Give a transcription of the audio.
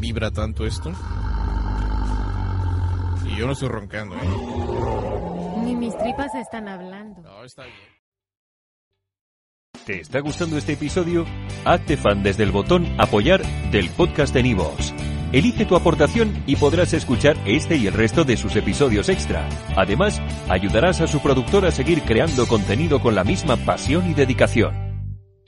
Vibra tanto esto? Y yo no estoy roncando, ¿eh? Ni mis tripas están hablando. No, está bien. ¿Te está gustando este episodio? Hazte fan desde el botón Apoyar del podcast de Nivos. Elige tu aportación y podrás escuchar este y el resto de sus episodios extra. Además, ayudarás a su productor a seguir creando contenido con la misma pasión y dedicación.